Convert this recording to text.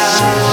night